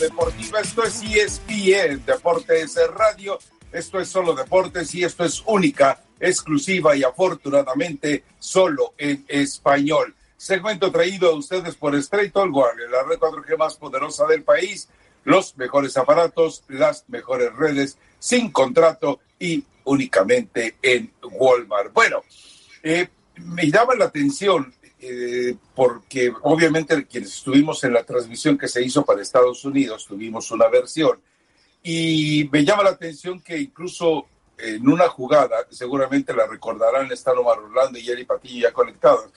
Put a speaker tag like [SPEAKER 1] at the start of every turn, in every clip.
[SPEAKER 1] Deportiva. Esto es ESPN, Deportes Radio. Esto es solo deportes y esto es única, exclusiva y afortunadamente solo en español. Segmento traído a ustedes por Straight All la red 4G más poderosa del país, los mejores aparatos, las mejores redes, sin contrato y únicamente en Walmart. Bueno, eh, me llama la atención eh, porque obviamente quienes estuvimos en la transmisión que se hizo para Estados Unidos tuvimos una versión. Y me llama la atención que incluso en una jugada, seguramente la recordarán, están Omar Orlando y Eli Patillo ya conectados,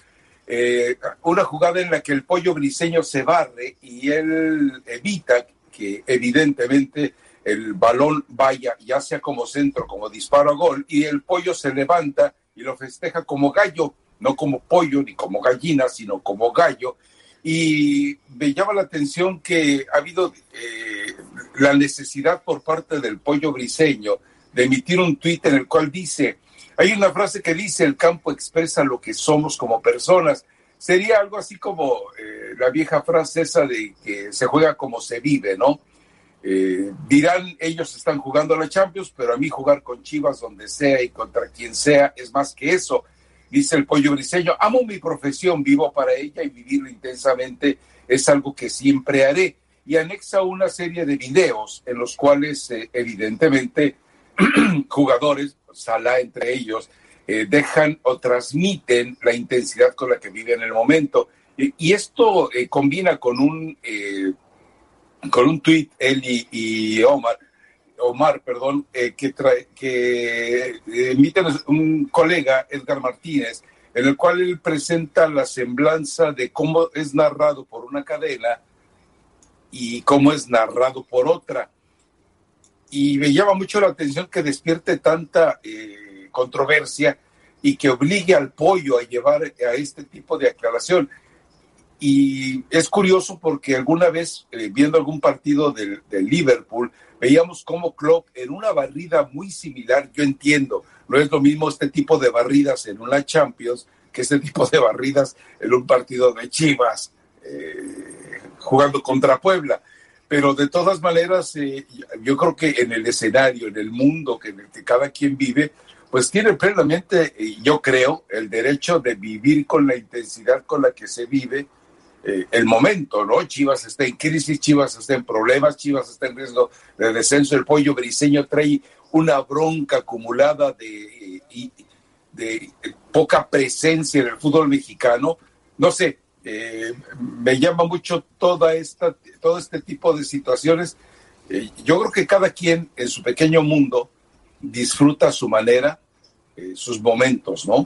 [SPEAKER 1] eh, una jugada en la que el pollo briseño se barre y él evita que evidentemente el balón vaya ya sea como centro, como disparo a gol, y el pollo se levanta y lo festeja como gallo no como pollo ni como gallina, sino como gallo. Y me llama la atención que ha habido eh, la necesidad por parte del pollo briseño de emitir un tuit en el cual dice, hay una frase que dice, el campo expresa lo que somos como personas. Sería algo así como eh, la vieja frase esa de que se juega como se vive, ¿no? Eh, dirán, ellos están jugando a la Champions, pero a mí jugar con Chivas donde sea y contra quien sea es más que eso dice el pollo briseño, amo mi profesión, vivo para ella y vivirlo intensamente es algo que siempre haré. Y anexa una serie de videos en los cuales eh, evidentemente jugadores, Salah entre ellos, eh, dejan o transmiten la intensidad con la que viven en el momento. Y, esto eh, combina con un, con un tuit, él y Omar, Omar, perdón, eh, que, trae, que eh, emite un colega, Edgar Martínez, en el cual él presenta la semblanza de cómo es narrado por una cadena y cómo es narrado por otra. Y me llama mucho la atención que despierte tanta eh, controversia y que obligue al pollo a llevar a este tipo de aclaración. Y es curioso porque alguna vez, viendo algún partido del, del Liverpool, veíamos cómo Klopp en una barrida muy similar, yo entiendo, no es lo mismo este tipo de barridas en una Champions que este tipo de barridas en un partido de Chivas eh, jugando contra Puebla. Pero de todas maneras, eh, yo creo que en el escenario, en el mundo que, en el que cada quien vive, pues tiene plenamente, yo creo, el derecho de vivir con la intensidad con la que se vive eh, el momento, ¿no? Chivas está en crisis, Chivas está en problemas, Chivas está en riesgo de descenso, el pollo briseño trae una bronca acumulada de, de poca presencia en el fútbol mexicano. No sé, eh, me llama mucho toda esta, todo este tipo de situaciones. Eh, yo creo que cada quien en su pequeño mundo disfruta a su manera sus momentos, ¿no?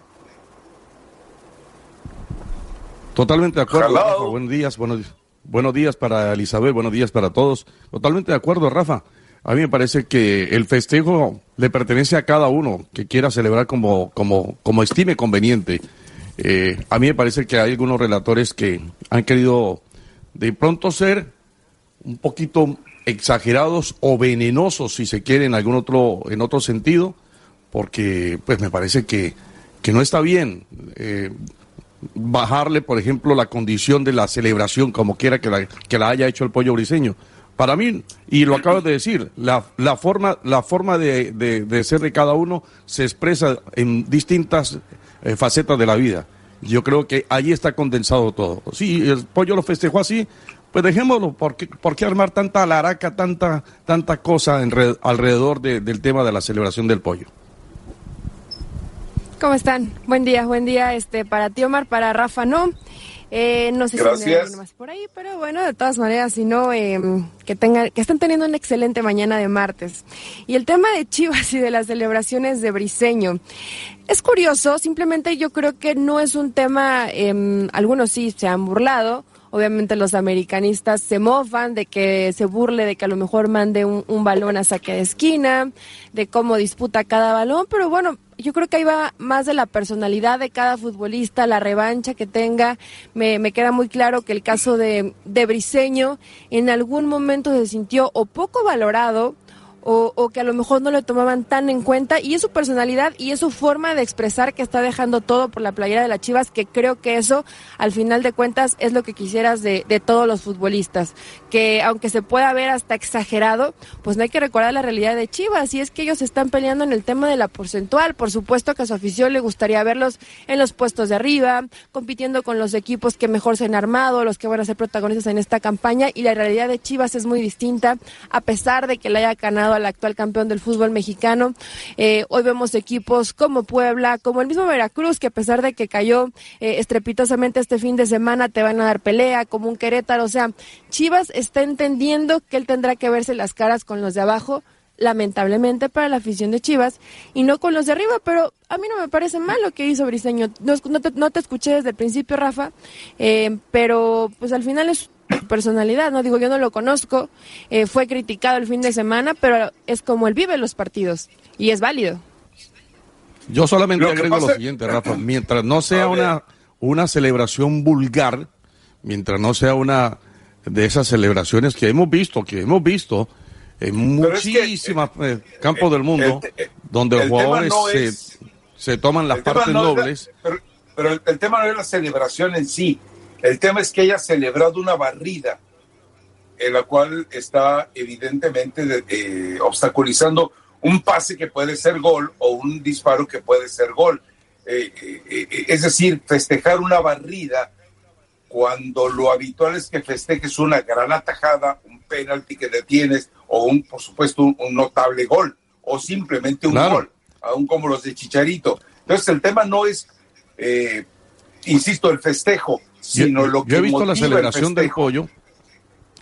[SPEAKER 2] Totalmente de acuerdo, Rafa. Buenos días, buenos, buenos días para Elizabeth, buenos días para todos. Totalmente de acuerdo, Rafa. A mí me parece que el festejo le pertenece a cada uno que quiera celebrar como, como, como estime conveniente. Eh, a mí me parece que hay algunos relatores que han querido de pronto ser un poquito exagerados o venenosos, si se quiere, en algún otro, en otro sentido, porque pues me parece que, que no está bien eh, bajarle, por ejemplo, la condición de la celebración como quiera que la, que la haya hecho el pollo briseño. Para mí, y lo acabas de decir, la, la forma, la forma de, de, ser de cada uno se expresa en distintas eh, facetas de la vida. Yo creo que ahí está condensado todo. Sí, el pollo lo festejó así, pues dejémoslo. ¿Por qué, por qué armar tanta laraca, tanta, tanta cosa en alrededor del tema de la celebración del pollo?
[SPEAKER 3] ¿Cómo están? Buen día, buen día este para ti Omar, para Rafa no. Eh, no sé si hay más por ahí, pero bueno, de todas maneras, si no, em, que, tengan, que estén teniendo una excelente mañana de martes. Y el tema de Chivas y de las celebraciones de Briseño. Es curioso, simplemente yo creo que no es un tema, em, algunos sí se han burlado, Obviamente los americanistas se mofan de que se burle de que a lo mejor mande un, un, balón a saque de esquina, de cómo disputa cada balón, pero bueno, yo creo que ahí va más de la personalidad de cada futbolista, la revancha que tenga. Me, me queda muy claro que el caso de, de Briseño en algún momento se sintió o poco valorado o, que a lo mejor no le tomaban tan en cuenta y es su personalidad y es su forma de expresar que está dejando todo por la playera de las Chivas, que creo que eso al final de cuentas es lo que quisieras de, de todos los futbolistas, que aunque se pueda ver hasta exagerado, pues no hay que recordar la realidad de Chivas y es que ellos están peleando en el tema de la porcentual, por supuesto que a su afición le gustaría verlos en los puestos de arriba, compitiendo con los equipos que mejor se han armado, los que van a ser protagonistas en esta campaña y la realidad de Chivas es muy distinta, a pesar de que le haya ganado al actual campeón del fútbol mexicano. Eh, hoy vemos equipos como Puebla, como el mismo Veracruz, que a pesar de que cayó eh, estrepitosamente este fin de semana, te van a dar pelea, como un Querétaro. O sea, Chivas está entendiendo que él tendrá que verse las caras con los de abajo lamentablemente para la afición de Chivas y no con los de arriba, pero a mí no me parece mal lo que hizo Briseño. No, te, escuché desde el principio, Rafa, eh, pero pues al final es personalidad, ¿no? Digo, yo no lo conozco, eh, fue criticado el fin de semana, pero es como él vive los partidos y es válido.
[SPEAKER 2] Yo solamente agrego lo siguiente, Rafa, mientras no sea una, una celebración vulgar, mientras no sea una de esas celebraciones que hemos visto, que hemos visto en muchísimas eh, campos del mundo, donde los jugadores se, se, toman las partes nobles.
[SPEAKER 1] pero, el, tema no es la celebración en sí, el tema es que haya celebrado una barrida, en la cual está evidentemente eh, obstaculizando un pase que puede ser gol o un disparo que puede ser gol. Eh, eh, es decir, festejar una barrida cuando lo habitual es que festejes una gran atajada, un penalti que detienes o un, por supuesto, un, notable gol o simplemente un gol, aún como los de Chicharito. Entonces el tema no es, insisto, el festejo, sino
[SPEAKER 2] yo,
[SPEAKER 1] lo que
[SPEAKER 2] he visto la celebración del pollo.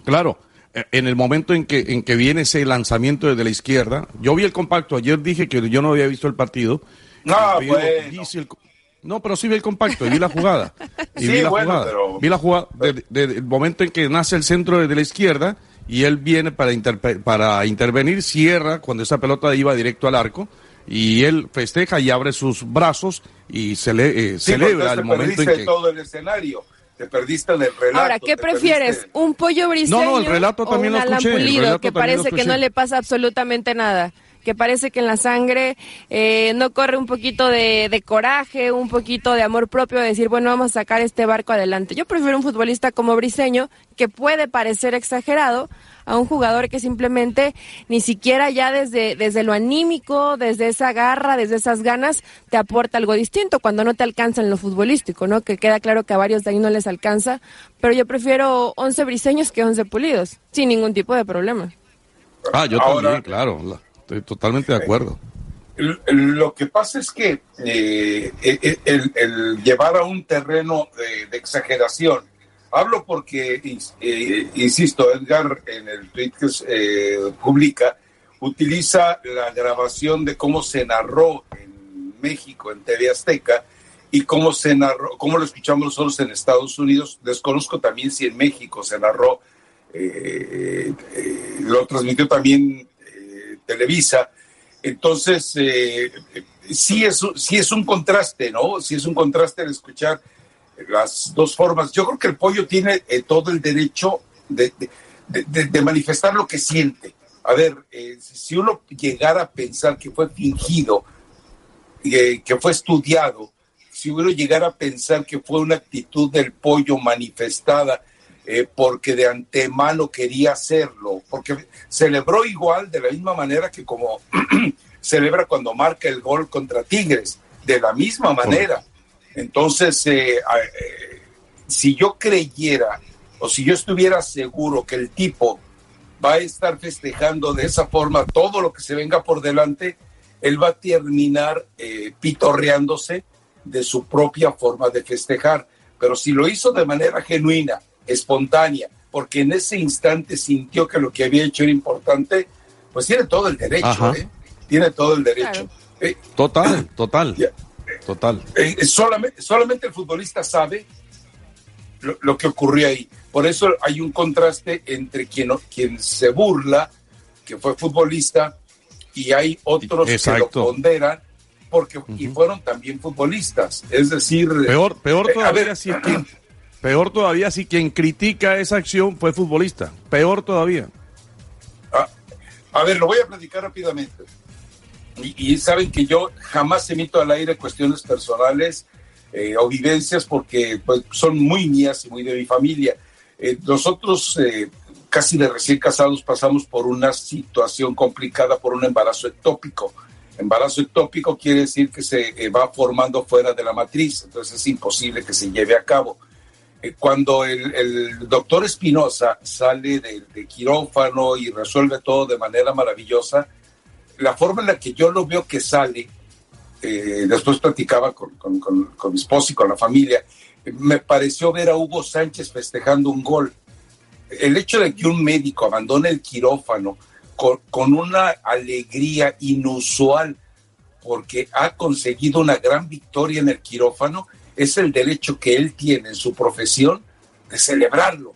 [SPEAKER 2] Claro, eh, en el momento en que, en que viene ese lanzamiento desde la izquierda, yo vi el compacto, ayer dije que yo no había visto el partido.
[SPEAKER 1] No,
[SPEAKER 2] no, pero sí vi el compacto y vi la jugada. Y vi la jugada. Vi la jugada desde el momento en que nace el centro desde la izquierda y él viene para, para intervenir, cierra cuando esa pelota iba directo al arco y él festeja y abre sus brazos y se le, eh, celebra el momento en que
[SPEAKER 1] todo el escenario te perdiste en el relato.
[SPEAKER 3] Ahora, ¿qué prefieres? ¿Un pollo briseño
[SPEAKER 2] no, no, el relato también
[SPEAKER 3] o
[SPEAKER 2] un
[SPEAKER 3] alampulido que parece que no le pasa absolutamente nada? Que parece que en la sangre eh, no corre un poquito de, de, coraje, un poquito de amor propio, de decir, bueno, vamos a sacar este barco adelante. Yo prefiero un futbolista como Briseño, que puede parecer exagerado, a un jugador que simplemente ni siquiera ya desde, desde lo anímico, desde esa garra, desde esas ganas, te aporta algo distinto cuando no te alcanza en lo futbolístico, ¿no? Que queda claro que a varios de ahí no les alcanza, pero yo prefiero 11 briseños que 11 pulidos, sin ningún tipo de problema.
[SPEAKER 2] Ah, yo también, claro, estoy totalmente de acuerdo.
[SPEAKER 1] Lo que pasa es que eh, el, llevar a un terreno de exageración Hablo porque, eh, insisto, Edgar en el tweet que eh, publica, utiliza la grabación de cómo se narró en México, en TV Azteca, y cómo se narró, cómo lo escuchamos nosotros en Estados Unidos. Desconozco también si en México se narró, eh, lo transmitió también Televisa. Entonces, sí, es, sí es un contraste, ¿no? Sí es un contraste el escuchar las dos formas. Yo creo que el pollo tiene eh, todo el derecho de, manifestar lo que siente. A ver, eh, si uno llegara a pensar que fue fingido eh, que fue estudiado, si uno llegara a pensar que fue una actitud del pollo manifestada eh, porque de antemano quería hacerlo, porque celebró igual de la misma manera que como celebra cuando marca el gol contra Tigres, de la misma manera. Entonces, eh, si yo creyera o si yo estuviera seguro que el tipo va a estar festejando de esa forma todo lo que se venga por delante, él va a terminar eh, pitorreándose de su propia forma de festejar. Pero si lo hizo de manera genuina, espontánea, porque en ese instante sintió que lo que había hecho era importante, pues tiene todo el derecho, ¿eh? Tiene todo el derecho.
[SPEAKER 2] Eh, total, total. total.
[SPEAKER 1] solamente, solamente el futbolista sabe lo, que ocurrió ahí. Por eso hay un contraste entre quien, quien se burla, que fue futbolista, y hay otros que lo ponderan porque y fueron también futbolistas. Es decir,
[SPEAKER 2] peor, peor eh, todavía si quien, peor todavía si quien critica esa acción fue futbolista. Peor todavía.
[SPEAKER 1] Ah, a ver, lo voy a platicar rápidamente. Y, saben que yo jamás emito al aire cuestiones personales eh, o vivencias porque pues, son muy mías y muy de mi familia. Eh, nosotros, eh, casi de recién casados, pasamos por una situación complicada por un embarazo ectópico. Embarazo ectópico quiere decir que se va formando fuera de la matriz, entonces es imposible que se lleve a cabo. Cuando el, doctor Espinosa sale de quirófano y resuelve todo de manera maravillosa, la forma en la que yo lo veo que sale eh, después platicaba con, con, mi esposo y con la familia, me pareció ver a Hugo Sánchez festejando un gol. El hecho de que un médico abandone el quirófano con, con una alegría inusual porque ha conseguido una gran victoria en el quirófano, es el derecho que él tiene en su profesión de celebrarlo.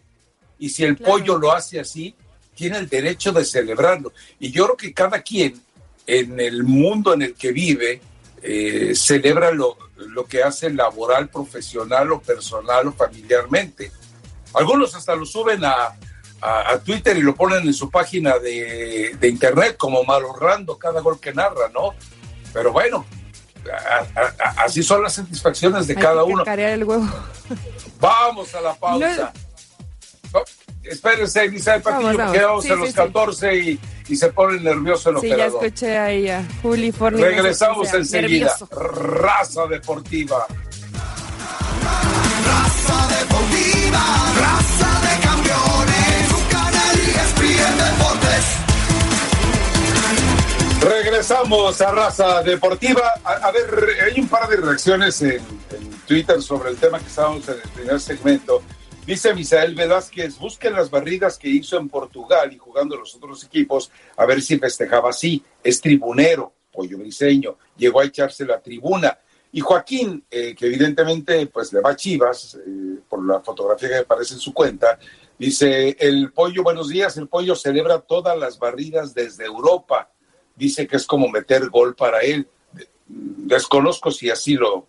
[SPEAKER 1] Y si el pollo lo hace así, tiene el derecho de celebrarlo. Y yo creo que cada quien en el mundo en el que vive eh, celebra lo, lo que hace laboral, profesional o personal o familiarmente. Algunos hasta lo suben a, a, Twitter y lo ponen en su página de, de internet como malorrando cada gol que narra, ¿no? Pero bueno, así son las satisfacciones de cada uno.
[SPEAKER 3] El huevo.
[SPEAKER 1] Vamos a la pausa. Espérense, dice el Patillo, quedamos en los 14 y, y, se pone nervioso el
[SPEAKER 3] sí, operador. Sí, ya escuché ahí a Juli Forni.
[SPEAKER 1] Regresamos enseguida. Raza Deportiva.
[SPEAKER 4] Raza Deportiva, raza
[SPEAKER 1] Regresamos a Raza Deportiva. A, ver, hay un par de reacciones en, Twitter sobre el tema que estábamos en el primer segmento. Dice Misael Velázquez, busquen las barridas que hizo en Portugal y jugando los otros equipos, a ver si festejaba así. Es tribunero, pollo briseño, llegó a echarse la tribuna. Y Joaquín, eh, que evidentemente pues le va a Chivas, eh, por la fotografía que aparece en su cuenta, dice, el pollo, buenos días, el pollo celebra todas las barridas desde Europa. Dice que es como meter gol para él. Desconozco si así lo,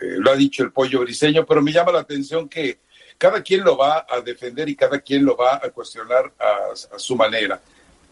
[SPEAKER 1] eh, lo ha dicho el pollo briseño, pero me llama la atención que cada quien lo va a defender y cada quien lo va a cuestionar a, su manera.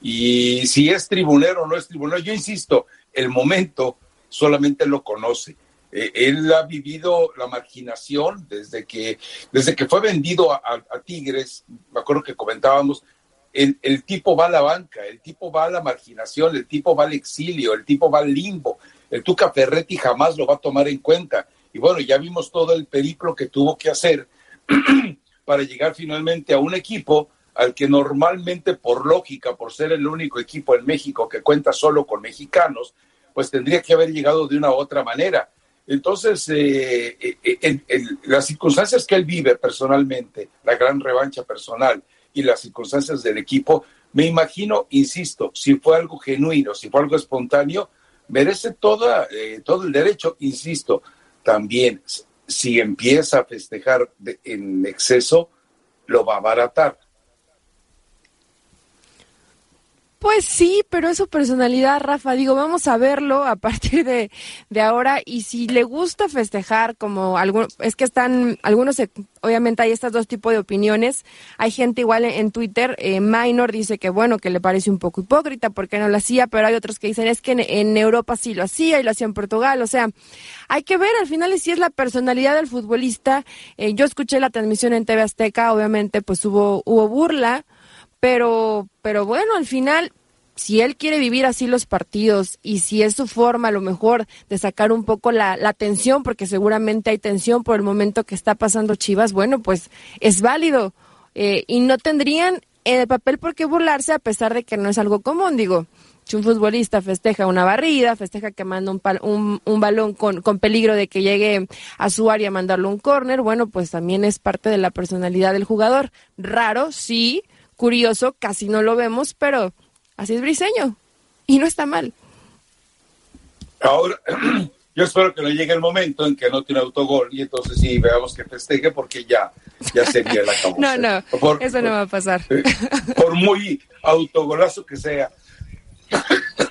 [SPEAKER 1] Y si es tribunero o no es tribunero, yo insisto, el momento solamente lo conoce. Eh, él ha vivido la marginación desde que, desde que fue vendido a, Tigres, me acuerdo que comentábamos, el, tipo va a la banca, el tipo va a la marginación, el tipo va al exilio, el tipo va al limbo. El Tuca Ferretti jamás lo va a tomar en cuenta. Y bueno, ya vimos todo el periplo que tuvo que hacer para llegar finalmente a un equipo al que normalmente por lógica, por ser el único equipo en México que cuenta solo con mexicanos, pues tendría que haber llegado de una u otra manera. Entonces, eh, eh, las circunstancias que él vive personalmente, la gran revancha personal y las circunstancias del equipo, me imagino, insisto, si fue algo genuino, si fue algo espontáneo, merece toda, eh, todo el derecho, insisto, también si empieza a festejar en exceso, lo va a abaratar.
[SPEAKER 3] Pues sí, pero es su personalidad, Rafa. Digo, vamos a verlo a partir de, de ahora. Y si le gusta festejar, como algún, es que están, algunos, obviamente hay estos dos tipos de opiniones. Hay gente igual en, Twitter, eh, Minor dice que bueno, que le parece un poco hipócrita porque no lo hacía, pero hay otros que dicen es que en, Europa sí lo hacía y lo hacía en Portugal. O sea, hay que ver al final si es la personalidad del futbolista. Eh, yo escuché la transmisión en TV Azteca, obviamente pues hubo, hubo burla pero, pero bueno, al final, si él quiere vivir así los partidos y si es su forma a lo mejor de sacar un poco la, la tensión, porque seguramente hay tensión por el momento que está pasando Chivas, bueno, pues es válido. Eh, y no tendrían en el papel por qué burlarse a pesar de que no es algo común, digo. Si un futbolista festeja una barrida, festeja que manda un, un, balón con, con peligro de que llegue a su área a mandarlo un córner, bueno, pues también es parte de la personalidad del jugador. Raro, sí, curioso, casi no lo vemos, pero así es Briseño y no está mal.
[SPEAKER 1] Ahora, yo espero que no llegue el momento en que no tiene autogol y entonces sí veamos que festeje porque ya, ya sería la causa.
[SPEAKER 3] no, no, eso no va a pasar.
[SPEAKER 1] Eh, por muy autogolazo que sea.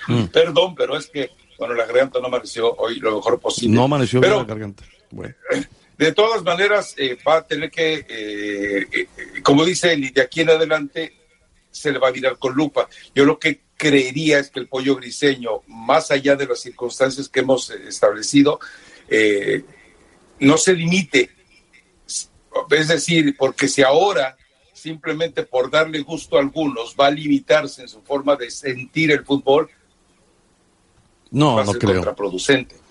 [SPEAKER 1] Mm. Perdón, pero es que, bueno, la garganta no amaneció hoy lo mejor posible.
[SPEAKER 2] No amaneció pero, la garganta. Bueno.
[SPEAKER 1] De todas maneras, eh, va a tener que, eh, eh, como dice él, de aquí en adelante se le va a mirar con lupa. Yo lo que creería es que el pollo griseño, más allá de las circunstancias que hemos establecido, no se limite. Es decir, porque si ahora simplemente por darle gusto a algunos va a limitarse en su forma de sentir el fútbol,
[SPEAKER 2] no,
[SPEAKER 1] va a
[SPEAKER 2] no
[SPEAKER 1] ser
[SPEAKER 2] creo.
[SPEAKER 1] contraproducente.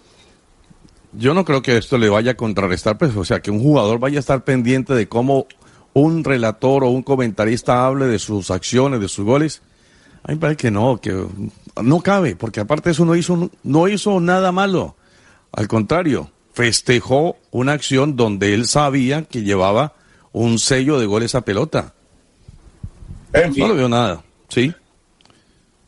[SPEAKER 2] Yo no creo que esto le vaya a contrarrestar, pues, o sea, que un jugador vaya a estar pendiente de cómo un relator o un comentarista hable de sus acciones, de sus goles. A mí me parece que no, que no cabe, porque aparte eso no hizo, no hizo nada malo. Al contrario, festejó una acción donde él sabía que llevaba un sello de goles a pelota.
[SPEAKER 1] En fin.
[SPEAKER 2] No le veo nada, ¿sí?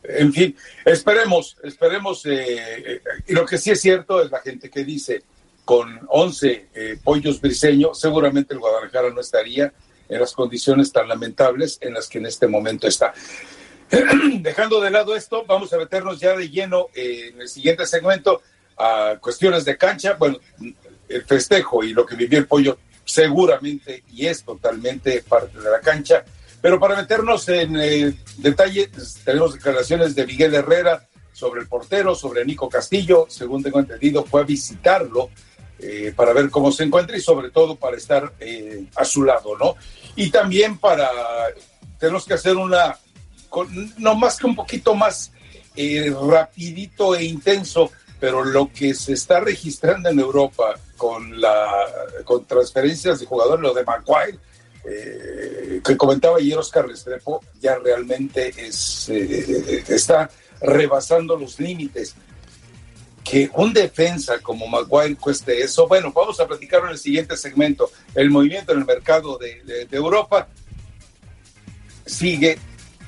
[SPEAKER 1] En fin, esperemos, esperemos. Eh, eh, y lo que sí es cierto es la gente que dice, con 11 eh, pollos briseños, seguramente el Guadalajara no estaría en las condiciones tan lamentables en las que en este momento está. Dejando de lado esto, vamos a meternos ya de lleno en el siguiente segmento a cuestiones de cancha. Bueno, el festejo y lo que vivió el pollo seguramente y es totalmente parte de la cancha. Pero para meternos en eh, detalle, pues, tenemos declaraciones de Miguel Herrera sobre el portero, sobre Nico Castillo, según tengo entendido, fue a visitarlo eh, para ver cómo se encuentra y sobre todo para estar eh, a su lado, ¿no? Y también para, tenemos que hacer una, no más que un poquito más rapidito e intenso, pero lo que se está registrando en Europa con, la, con transferencias de jugadores, lo de Maguire, eh, que comentaba ayer Oscar Restrepo, ya realmente es, eh, está rebasando los límites. Que un defensa como Maguire cueste eso, bueno, vamos a platicarlo en el siguiente segmento. El movimiento en el mercado de, Europa sigue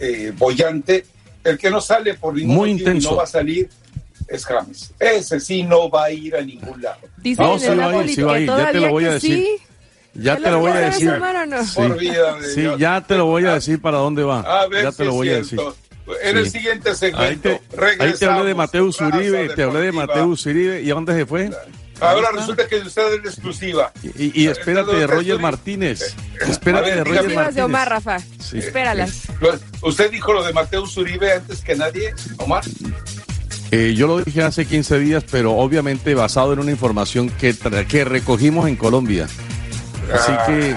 [SPEAKER 1] eh, bollante. El que no sale por ningún
[SPEAKER 2] Muy intenso.
[SPEAKER 1] no va a salir es James. Ese sí no va a ir a ningún lado.
[SPEAKER 3] Dice no, sí va a ir, sí va a ir,
[SPEAKER 2] ya te lo voy a decir.
[SPEAKER 3] Sí.
[SPEAKER 2] Ya te lo voy a decir.
[SPEAKER 1] Sí,
[SPEAKER 2] ya te lo voy a decir para dónde va. ya te lo voy a decir.
[SPEAKER 1] En el siguiente segmento.
[SPEAKER 2] Ahí te, hablé de Mateus Uribe, te hablé de Mateus Uribe. ¿Y a dónde se fue?
[SPEAKER 1] Ahora resulta que usted es la exclusiva.
[SPEAKER 2] Y, y espérate de Roger Martínez. Espérate de Roger Martínez.
[SPEAKER 3] de Omar, Rafa. Espéralas.
[SPEAKER 1] ¿Usted dijo lo de Mateus Uribe antes que nadie, Omar?
[SPEAKER 2] Eh, yo lo dije hace 15 días, pero obviamente basado en una información que, que recogimos en Colombia. Así que.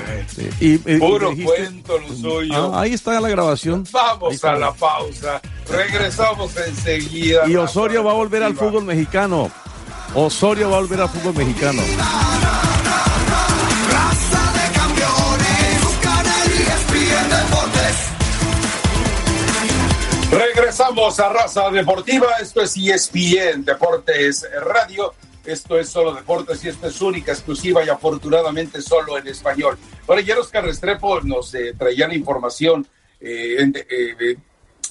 [SPEAKER 1] Y, Puro cuento lo suyo.
[SPEAKER 2] Ah, ahí está la grabación.
[SPEAKER 1] Vamos a la pausa. Regresamos enseguida.
[SPEAKER 2] Y Osorio va a volver al fútbol mexicano. Osorio va a volver al fútbol mexicano.
[SPEAKER 1] Regresamos a Raza Deportiva. Esto es ESPN Deportes Radio. Esto es solo deportes y esto es única, exclusiva y afortunadamente solo en español. Ahora, ya los Restrepo nos eh, traían información, eh, eh,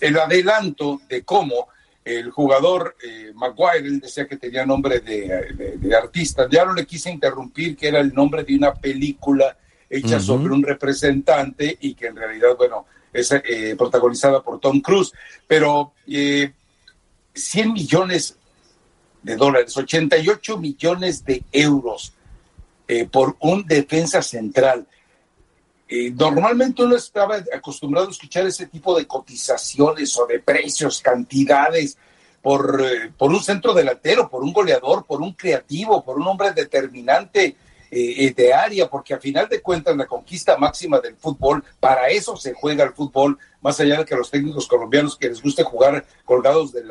[SPEAKER 1] el adelanto de cómo el jugador Maguire, él decía que tenía nombre de, artista, ya no le quise interrumpir, que era el nombre de una película hecha sobre un representante y que en realidad, bueno, es eh, protagonizada por Tom Cruise, pero 100 millones de dólares, 88 millones de euros por un defensa central. normalmente uno estaba acostumbrado a escuchar ese tipo de cotizaciones o de precios, cantidades por, por un centro delantero, por un goleador, por un creativo, por un hombre determinante eh, de área, porque a final de cuentas la conquista máxima del fútbol, para eso se juega el fútbol, más allá de que los técnicos colombianos que les guste jugar colgados del,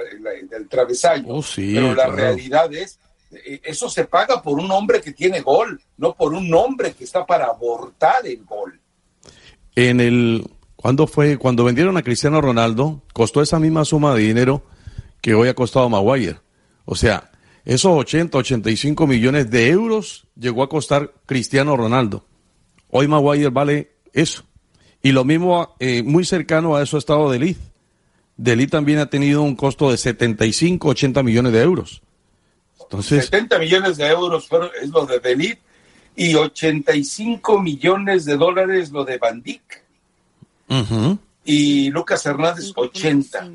[SPEAKER 1] del travesaño.
[SPEAKER 2] Oh,
[SPEAKER 1] Pero la realidad es, eh, eso se paga por un hombre que tiene gol, no por un hombre que está para abortar el gol.
[SPEAKER 2] En el, ¿cuándo fue? Cuando vendieron a Cristiano Ronaldo, costó esa misma suma de dinero que hoy ha costado Maguire. O sea, esos 80, 85 millones de euros llegó a costar Cristiano Ronaldo. Hoy Maguire vale eso. Y lo mismo, eh, muy cercano a eso ha estado Delit. Delit también ha tenido un costo de 75, 80 millones de euros. Entonces,
[SPEAKER 1] 70 millones de euros es lo de Delit y 85 millones de dólares lo de Van Dijk. Y Lucas Hernández, 80.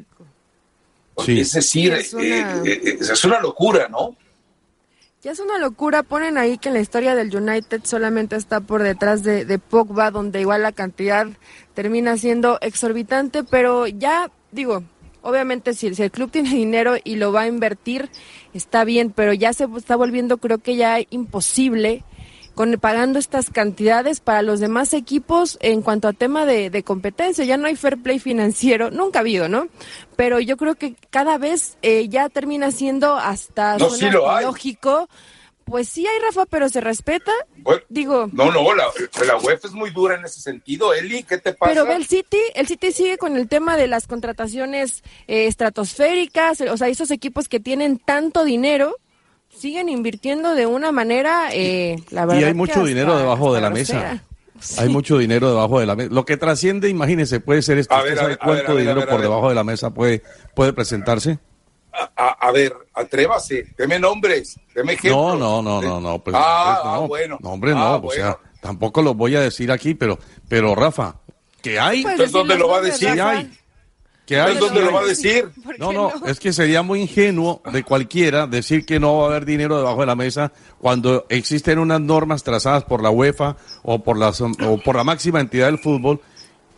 [SPEAKER 1] Es decir, es una... Eh, eh, es una locura, ¿no?
[SPEAKER 3] Ya es una locura, ponen ahí que la historia del United solamente está por detrás de, de, Pogba, donde igual la cantidad termina siendo exorbitante, pero ya digo, obviamente si, si, el club tiene dinero y lo va a invertir, está bien, pero ya se está volviendo creo que ya imposible con pagando estas cantidades para los demás equipos en cuanto a tema de, competencia. Ya no hay fair play financiero, nunca ha habido, ¿no? Pero yo creo que cada vez eh, ya termina siendo hasta lógico. Pues sí hay, Rafa, pero se respeta. Digo.
[SPEAKER 1] No, no, la, la UEFA es muy dura en ese sentido. Eli, ¿qué te pasa?
[SPEAKER 3] Pero el City, el City sigue con el tema de las contrataciones eh, estratosféricas, o sea, esos equipos que tienen tanto dinero siguen invirtiendo de una manera, eh, la verdad.
[SPEAKER 2] Y hay mucho dinero debajo de la mesa. Hay mucho dinero debajo de la mesa. Lo que trasciende, imagínese, puede ser esto. cuánto dinero por debajo de la mesa puede, puede presentarse?
[SPEAKER 1] A, ver, atrévase, deme nombres, deme ejemplos.
[SPEAKER 2] No, no, no, no, no.
[SPEAKER 1] Pues, ah, pues, no. bueno.
[SPEAKER 2] No, hombre, no, o sea, tampoco lo voy a decir aquí, pero, pero Rafa, que hay.
[SPEAKER 1] Entonces, ¿dónde lo va a decir?
[SPEAKER 2] hay.
[SPEAKER 1] ¿Dónde lo va a decir?
[SPEAKER 2] No, no, es que sería muy ingenuo de cualquiera decir que no va a haber dinero debajo de la mesa cuando existen unas normas trazadas por la UEFA o por la, o por la máxima entidad del fútbol.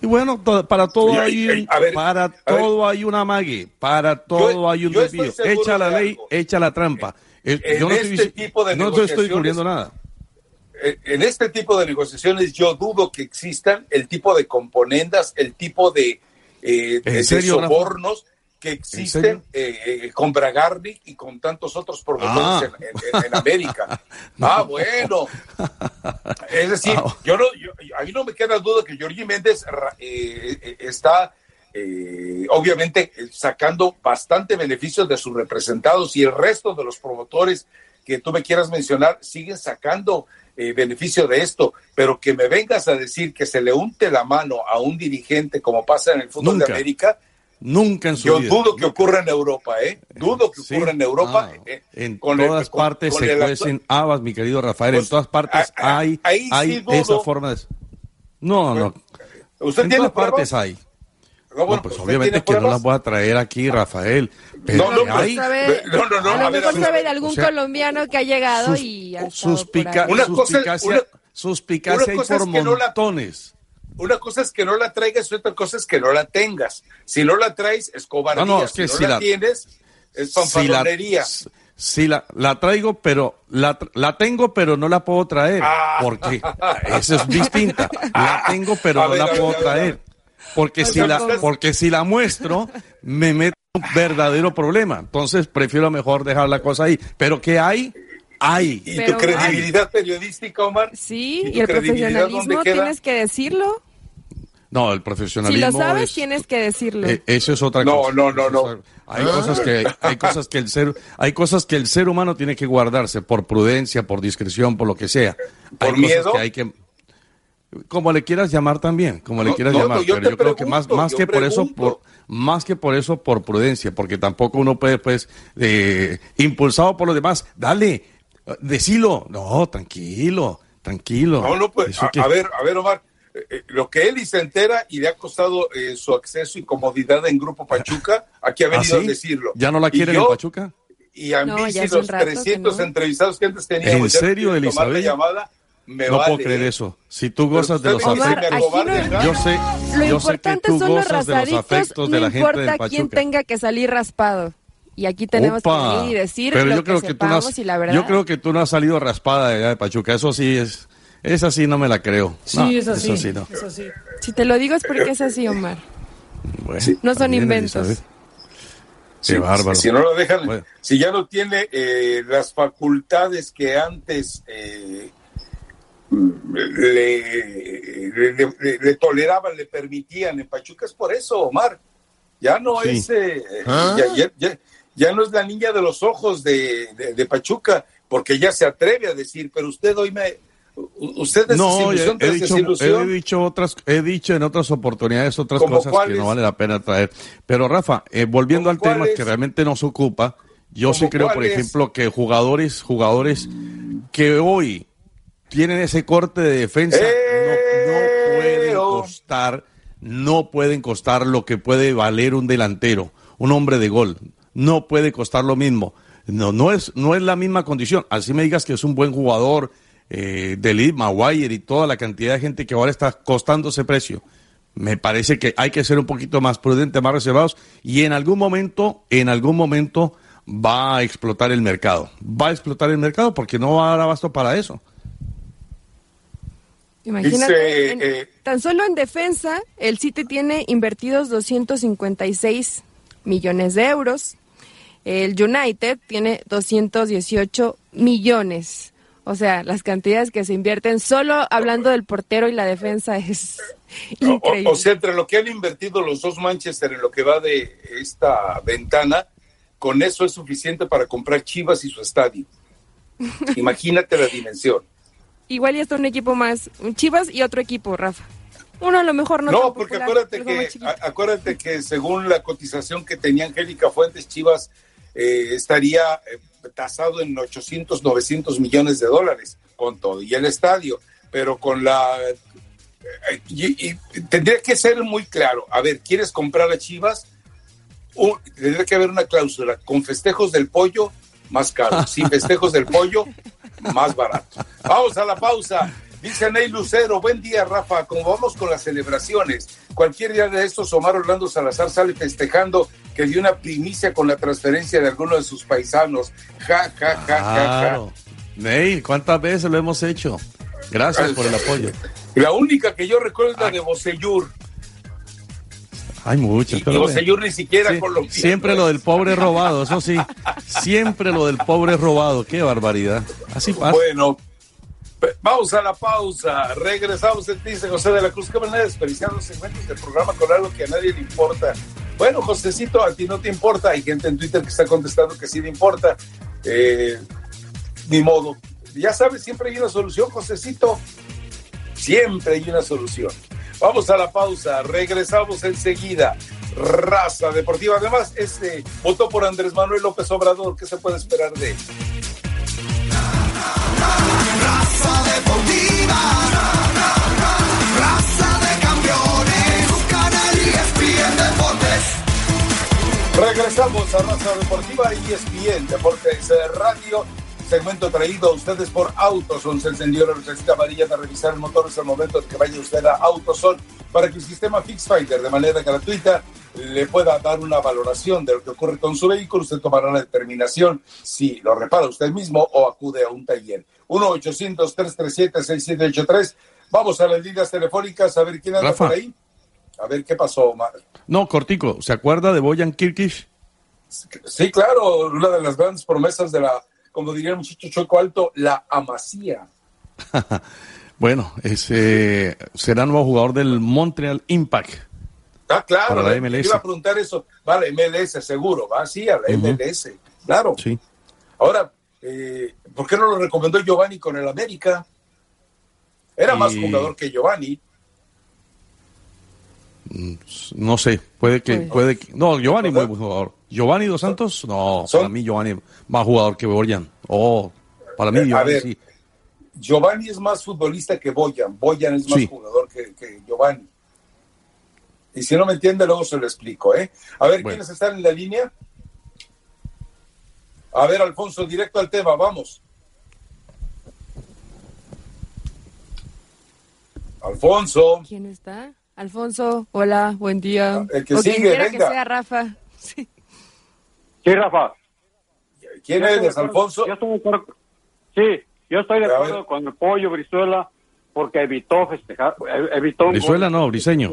[SPEAKER 2] Y bueno, para todo hay, para todo hay una mague, para todo hay un desvío. Echa la ley, echa la trampa.
[SPEAKER 1] yo no este estoy, tipo de no estoy descubriendo nada. En este tipo de negociaciones yo dudo que existan el tipo de componendas, el tipo de eh, de sobornos que existen eh, eh, con Bragarni y con tantos otros promotores ah. en, América. ah, bueno. Es decir, ah. yo no, a mí no me queda duda que Jorge Méndez está obviamente sacando bastante beneficios de sus representados y el resto de los promotores que tú me quieras mencionar siguen sacando eh, beneficio de esto, pero que me vengas a decir que se le unte la mano a un dirigente como pasa en el fútbol de América.
[SPEAKER 2] Nunca en su
[SPEAKER 1] Yo dudo que ocurra en Europa, ¿eh? Dudo que ocurra en Europa. Ah,
[SPEAKER 2] eh, en todas partes se cuecen habas, mi querido Rafael. en pues, todas partes hay, hay esa forma de... No, no.
[SPEAKER 1] ¿Usted
[SPEAKER 2] en
[SPEAKER 1] todas
[SPEAKER 2] partes hay. No, pues, pues obviamente que no las voy a traer aquí, Rafael.
[SPEAKER 3] Pero no, no, hay... no, no, no, a lo mejor sabe de algún colombiano que ha llegado y ha
[SPEAKER 2] suspica, una suspicacia, suspicacia hay por montones.
[SPEAKER 1] una cosa es que no la traigas y otra cosa es que no la tengas. Si no la traes, es cobardía. No, no, es que si, no la, tienes, es fanfarronería.
[SPEAKER 2] Si la, la, traigo, pero la, la tengo, pero no la puedo traer. Ah. Porque eso es distinta. La tengo, pero no la puedo traer. Porque si la, porque si la muestro, me meto un verdadero problema. Entonces prefiero mejor dejar la cosa ahí. Pero que hay, hay.
[SPEAKER 1] ¿Y tu credibilidad periodística, Omar?
[SPEAKER 3] Sí, y, el profesionalismo tienes que decirlo.
[SPEAKER 2] No, el profesionalismo.
[SPEAKER 3] Si lo sabes, tienes que decirlo.
[SPEAKER 2] Eh, eso es otra
[SPEAKER 1] no,
[SPEAKER 2] cosa.
[SPEAKER 1] No, no, no,
[SPEAKER 2] Hay cosas que hay cosas que el ser hay cosas que el ser humano tiene que guardarse por prudencia, por discreción, por lo que sea.
[SPEAKER 1] Por miedo.
[SPEAKER 2] que hay que como le quieras llamar también, como le quieras llamar, pero yo creo que más, más que por eso, por, más que por eso, por prudencia, porque tampoco uno puede, pues, eh, impulsado por los demás, dale, decilo, no, tranquilo, tranquilo.
[SPEAKER 1] No, no, pues, a, ver, a ver, Omar, eh, lo que él y se entera y le ha costado eh, su acceso y comodidad en Grupo Pachuca, aquí ha ¿Ah, venido a decirlo.
[SPEAKER 2] ¿Ya no la quiere en Pachuca?
[SPEAKER 1] Y a mí, si los 300 entrevistados que antes teníamos,
[SPEAKER 2] ¿En serio, Elizabeth?
[SPEAKER 1] llamada, me
[SPEAKER 2] no puedo creer eso. Si tú gozas de los afectos, yo sé,
[SPEAKER 3] lo
[SPEAKER 2] yo
[SPEAKER 3] importante
[SPEAKER 2] sé que tú
[SPEAKER 3] son los
[SPEAKER 2] de los afectos de la gente de
[SPEAKER 3] importa quién tenga que salir raspado. Y aquí tenemos que ir y decir
[SPEAKER 2] Pero
[SPEAKER 3] lo
[SPEAKER 2] yo creo
[SPEAKER 3] que,
[SPEAKER 2] que, tú no has,
[SPEAKER 3] y la verdad.
[SPEAKER 2] Yo creo que tú no has salido raspada de allá de Pachuca. Eso sí es. Esa sí no me la creo.
[SPEAKER 5] Sí,
[SPEAKER 2] no,
[SPEAKER 5] es así.
[SPEAKER 2] Eso sí, no.
[SPEAKER 5] Es así.
[SPEAKER 3] Si te lo digo es porque es así, Omar.
[SPEAKER 2] Bueno,
[SPEAKER 3] no son inventos.
[SPEAKER 1] Sí,
[SPEAKER 2] Qué bárbaro.
[SPEAKER 1] Si no lo dejan,
[SPEAKER 2] Bueno.
[SPEAKER 1] si ya no tiene eh, las facultades que antes eh, le, le- le- le toleraban, le permitían en Pachuca, es por eso, Omar. Ya no
[SPEAKER 2] Sí.
[SPEAKER 1] es, eh, ya, ya- ya- ya no es la niña de los ojos de, de- de Pachuca, porque ya se atreve a decir, pero usted hoy me, usted es
[SPEAKER 2] No, he,
[SPEAKER 1] desilusión
[SPEAKER 2] he dicho,
[SPEAKER 1] desilusión.
[SPEAKER 2] he dicho otras, he dicho en otras oportunidades otras
[SPEAKER 1] ¿Cómo
[SPEAKER 2] cosas que no vale la pena traer. Pero Rafa, eh, volviendo al
[SPEAKER 1] ¿Cómo
[SPEAKER 2] tema que realmente nos ocupa, yo sí
[SPEAKER 1] ¿Cómo
[SPEAKER 2] creo, por ejemplo, que jugadores, jugadores que hoy tienen ese corte de defensa no, no pueden
[SPEAKER 1] ¡Eo!
[SPEAKER 2] costar, no pueden costar lo que puede valer un delantero, un hombre de gol. No puede costar lo mismo. No, no es, no es la misma condición. Así me digas que es un buen jugador, eh, de Lee, Maguire y toda la cantidad de gente que ahora está costando ese precio. Me parece que hay que ser un poquito más prudentes, más reservados y en algún momento, en algún momento va a explotar el mercado. Va a explotar el mercado porque no va a dar abasto para eso.
[SPEAKER 3] Imagínate,
[SPEAKER 1] Dice,
[SPEAKER 3] en-
[SPEAKER 1] eh,
[SPEAKER 3] tan solo en defensa, el City tiene invertidos 256 millones de euros. El United tiene 218 millones. O sea, las cantidades que se invierten solo hablando del portero y la defensa es
[SPEAKER 1] o-
[SPEAKER 3] increíble.
[SPEAKER 1] O, sea, entre lo que han invertido los dos Manchester en lo que va de esta ventana, con eso es suficiente para comprar Chivas y su estadio. Imagínate la dimensión.
[SPEAKER 3] Igual ya está un equipo más, un Chivas y otro equipo, Rafa. Uno a lo mejor no.
[SPEAKER 1] No,
[SPEAKER 3] tan
[SPEAKER 1] porque
[SPEAKER 3] popular,
[SPEAKER 1] acuérdate que, acuérdate que según la cotización que tenía Angélica Fuentes, Chivas eh, estaría eh, tasado en 800, 900 millones de dólares con todo y el estadio, pero con la... eh, y, y tendría que ser muy claro, a ver, ¿quieres comprar a Chivas? Un- tendría que haber una cláusula con festejos del pollo más caro, sin festejos del pollo más barato. Vamos a la pausa. Dice Ney Lucero, buen día Rafa, como vamos con las celebraciones, cualquier día de estos Omar Orlando Salazar sale festejando que dio una primicia con la transferencia de alguno de sus paisanos. Ja, ja, ja, ja, ja.
[SPEAKER 2] Ney, ¿cuántas veces lo hemos hecho? Gracias por el apoyo.
[SPEAKER 1] La única que yo recuerdo es la de Bocellur.
[SPEAKER 2] Hay muchas.
[SPEAKER 1] Y. Bocellur ni siquiera
[SPEAKER 2] Sí,
[SPEAKER 1] colombiano.
[SPEAKER 2] siempre lo del pobre robado, eso sí. Siempre lo del pobre robado. Qué barbaridad. Así pasa.
[SPEAKER 1] Bueno, vamos a la pausa. Regresamos en dice José de la Cruz. Qué manera de desperdiciar los segmentos del programa con algo que a nadie le importa. Bueno, Josecito, a ti no te importa. Hay gente en Twitter que está contestando que sí le importa. Eh, ni modo. Ya sabes, siempre hay una solución, Josecito. Siempre hay una solución. Vamos a la pausa. Regresamos enseguida. Raza Deportiva. Además, este votó por Andrés Manuel López Obrador. ¿Qué se puede esperar de él? Regresamos a Raza Deportiva y ESPN Deportes eh, Radio. Segmento traído a ustedes por Autoson. Se encendió la lucecita amarilla de revisar el motor. Es el momento de que vaya usted a Autoson para que el sistema FixFinder de manera gratuita le pueda dar una valoración de lo que ocurre con su vehículo. Usted tomará la determinación si lo repara usted mismo o acude a un taller. 1-800-337-6783. Vamos a las líneas telefónicas a ver quién anda
[SPEAKER 2] Rafa.
[SPEAKER 1] por ahí. A ver qué pasó, Omar.
[SPEAKER 2] No, cortico. ¿Se acuerda de Boyan Kirkish?
[SPEAKER 1] Sí, claro, una de las grandes promesas de la, como diría el muchacho Choco Alto, la amasía.
[SPEAKER 2] Bueno, ese será nuevo jugador del Montreal Impact.
[SPEAKER 1] Ah, claro,
[SPEAKER 2] Para la
[SPEAKER 1] eh,
[SPEAKER 2] MLS.
[SPEAKER 1] iba a preguntar eso. Vale, MLS, seguro, va, sí, a la. MLS, claro.
[SPEAKER 2] Sí.
[SPEAKER 1] Ahora, eh, ¿por qué no lo recomendó Giovanni con el América? Era más jugador que Giovanni.
[SPEAKER 2] No sé, puede que,
[SPEAKER 3] Pues-
[SPEAKER 2] puede que, no, Giovanni muy buen jugador. Giovanni Dos Santos, no,
[SPEAKER 1] Son-
[SPEAKER 2] para mí Giovanni más jugador que Borjan. Oh, para mí
[SPEAKER 1] Eh, a
[SPEAKER 2] Giovanni
[SPEAKER 1] ver,
[SPEAKER 2] sí.
[SPEAKER 1] Giovanni es más futbolista que Boyan. Boyan es más jugador que, Giovanni. Y si no me entiende, luego se lo explico, ¿eh? A ver, ¿quiénes están en la línea? A ver, Alfonso, directo al tema, vamos. Alfonso.
[SPEAKER 3] ¿Quién está? Alfonso, hola, buen día.
[SPEAKER 1] El que sigue, venga.
[SPEAKER 3] que sea Rafa. Sí.
[SPEAKER 5] Rafa.
[SPEAKER 1] ¿Quién eres, Alfonso?
[SPEAKER 5] Yo estoy de acuerdo. Sí, yo estoy de acuerdo con el pollo Brizuela porque evitó festejar, evitó...
[SPEAKER 2] Brizuela no, Briseño.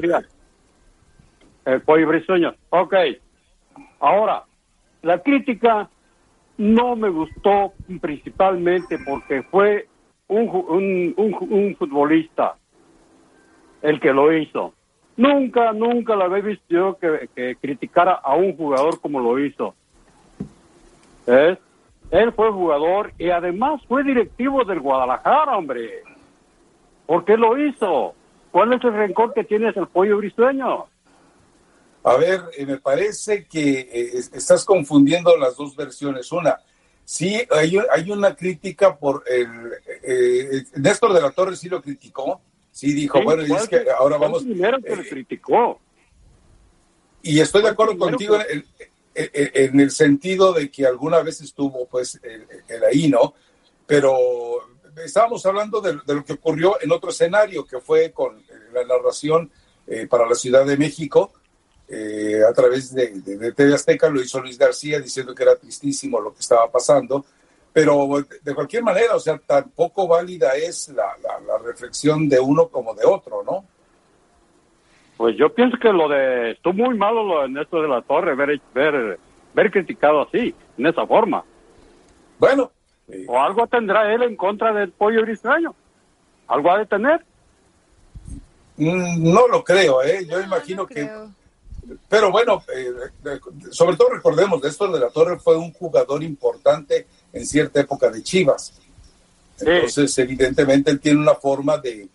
[SPEAKER 5] El pollo Briseño. Ok. Ahora, la crítica no me gustó principalmente porque fue un, un, futbolista el que lo hizo. Nunca, nunca la había visto yo que, criticara a un jugador como lo hizo. Él fue jugador y además fue directivo del Guadalajara, hombre. ¿Por qué lo hizo? ¿Cuál es el rencor que tienes el pollo briseño?
[SPEAKER 1] A ver, eh, me parece que eh, estás confundiendo las dos versiones. Una, sí, hay, hay una crítica por el... Eh, Néstor de la Torre sí lo criticó, sí dijo, bueno, y es que, ahora vamos...
[SPEAKER 5] primero que lo criticó.
[SPEAKER 1] Y estoy de acuerdo contigo en, en, el sentido de que alguna vez estuvo pues el, ahí, ¿no? Pero estábamos hablando de, lo que ocurrió en otro escenario, que fue con la narración para la Ciudad de México, eh, a través de, de, TV Azteca, lo hizo Luis García diciendo que era tristísimo lo que estaba pasando, pero de cualquier manera, o sea, tampoco válida es la, la, reflexión de uno como de otro, ¿no?
[SPEAKER 5] Pues yo pienso que lo de, estuvo muy malo lo de Néstor de la Torre, ver, ver, ver criticado así, en esa forma.
[SPEAKER 1] Bueno.
[SPEAKER 5] O algo tendrá él en contra del pollo extraño. ¿Algo ha de tener?
[SPEAKER 1] Mm, no lo creo, ¿eh? Yo imagino que pero bueno, eh, sobre todo recordemos, Néstor de la Torre fue un jugador importante en cierta época de Chivas. Entonces, evidentemente, él tiene una forma de,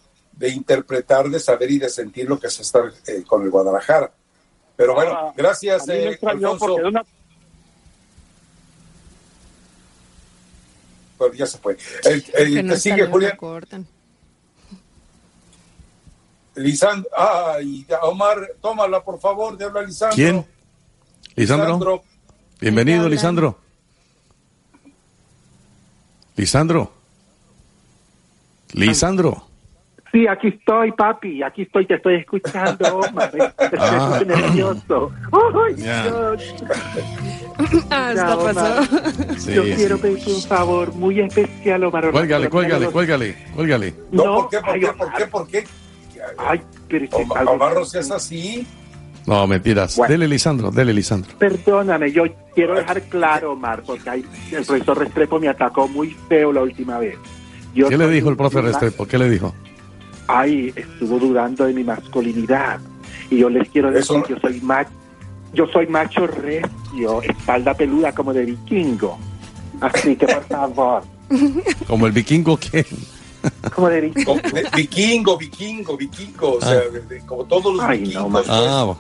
[SPEAKER 1] interpretar, de saber y de sentir lo que es estar eh, con el Guadalajara. Pero bueno, gracias, eh, Alfonso. ya se fue. El, sigue, Julián. Lisandro, ah, y Omar, tómala por favor, de habla Lisandro.
[SPEAKER 2] ¿Quién? Lisandro. Bienvenido, Lisandro. Lisandro. Lisandro.
[SPEAKER 6] Sí, aquí estoy, papi, aquí estoy, te estoy escuchando, Omar. Estoy ah. nervioso. ¡Ay,
[SPEAKER 3] ah, está pasando.
[SPEAKER 6] Yo quiero pedir un favor muy especial, Omar.
[SPEAKER 2] Cuélgale, cuélgale, cuélgale, cuélgale.
[SPEAKER 1] No, ¿por qué, por qué, por qué, por qué?
[SPEAKER 6] Ay, pero
[SPEAKER 1] Omar es así.
[SPEAKER 2] No, mentiras. Dele, Lisandro, dele, Lisandro.
[SPEAKER 6] Perdóname, yo quiero dejar claro, Omar, porque el profesor Restrepo me atacó muy feo la última vez.
[SPEAKER 2] ¿Qué le dijo el profe Restrepo? ¿Qué le dijo?
[SPEAKER 6] Ay, estuvo dudando de mi masculinidad. Y yo les quiero decir que yo soy macho, yo soy macho recio, espalda peluda como de vikingo. Así que, por favor.
[SPEAKER 2] ¿Como el vikingo qué?
[SPEAKER 6] como de
[SPEAKER 1] vikingo, vikingo, vikingo, o sea, ah. como todos los vikingos.
[SPEAKER 6] ah,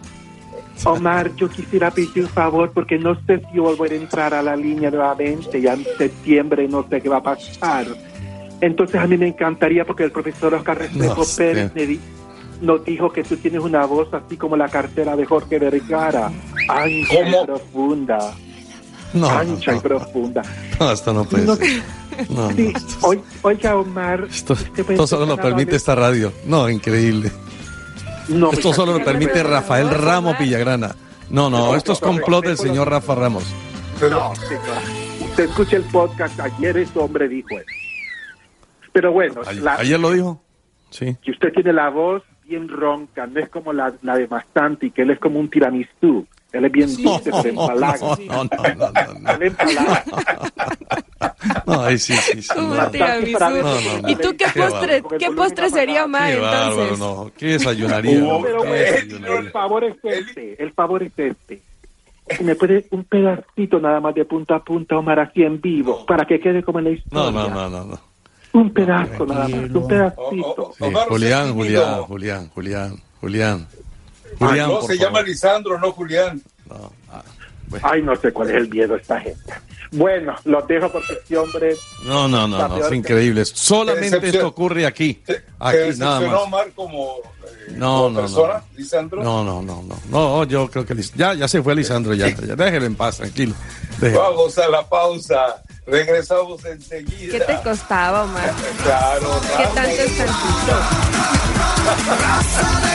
[SPEAKER 6] Omar, yo quisiera pedir un favor porque no sé si volver a entrar a la línea nuevamente, ya en septiembre no sé qué va a pasar. Entonces a mí me encantaría porque el profesor Oscar Restrepo Pérez nos dijo que tú tienes una voz así como la cartera de Jorge Vergara, ancha y profunda. ancha y profunda.
[SPEAKER 2] No, esto no puede ser.
[SPEAKER 6] No, sí, oiga, Omar.
[SPEAKER 2] Esto, esto solo lo permite esta radio. No, increíble. No, esto solo lo permite Rafael Ramos Villagrana. No, no, esto es complot del señor Rafa Ramos.
[SPEAKER 6] No, usted escucha el podcast. Ayer ese hombre dijo eso. Pero bueno.
[SPEAKER 2] Ayer, lo dijo. Sí.
[SPEAKER 6] Que usted tiene la voz bien ronca, no es como la, la de Mastanti, que él es como un tiramisú. Él es bien dulce, pero empalaga. No, no, no, no. Él empalaga.
[SPEAKER 2] No, sí, sí, sí.
[SPEAKER 3] ¿Y tú qué postre, qué postre sería, Omar, entonces?
[SPEAKER 2] no. ¿Qué desayunaría?
[SPEAKER 6] pero el favor es este, el favor es este. Si me puede un pedacito nada más de punta a punta, Omar, así en vivo, para que quede como en la historia.
[SPEAKER 2] No, no, no, no.
[SPEAKER 6] Un pedazo nada más, un pedacito.
[SPEAKER 2] Julián, Julián, Julián, Julián, Julián.
[SPEAKER 1] Julián, no, se llama Lisandro, no Julián. No.
[SPEAKER 6] Ay, no sé cuál es el miedo de esta gente. Bueno, lo dejo porque este hombre.
[SPEAKER 2] No, no, no, no es increíble. Solamente esto ocurre aquí. Aquí nada más.
[SPEAKER 1] Omar como,
[SPEAKER 2] eh, no, no, persona, no. Lisandro? No, no, no, no. No, yo creo que ya, ya se fue Lisandro, ya, ya déjelo en paz, tranquilo.
[SPEAKER 1] Vamos a la pausa. Regresamos enseguida.
[SPEAKER 3] ¿Qué te costaba, Omar?
[SPEAKER 1] claro,
[SPEAKER 3] ¿Qué tanto es
[SPEAKER 7] de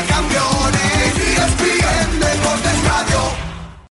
[SPEAKER 7] campeones y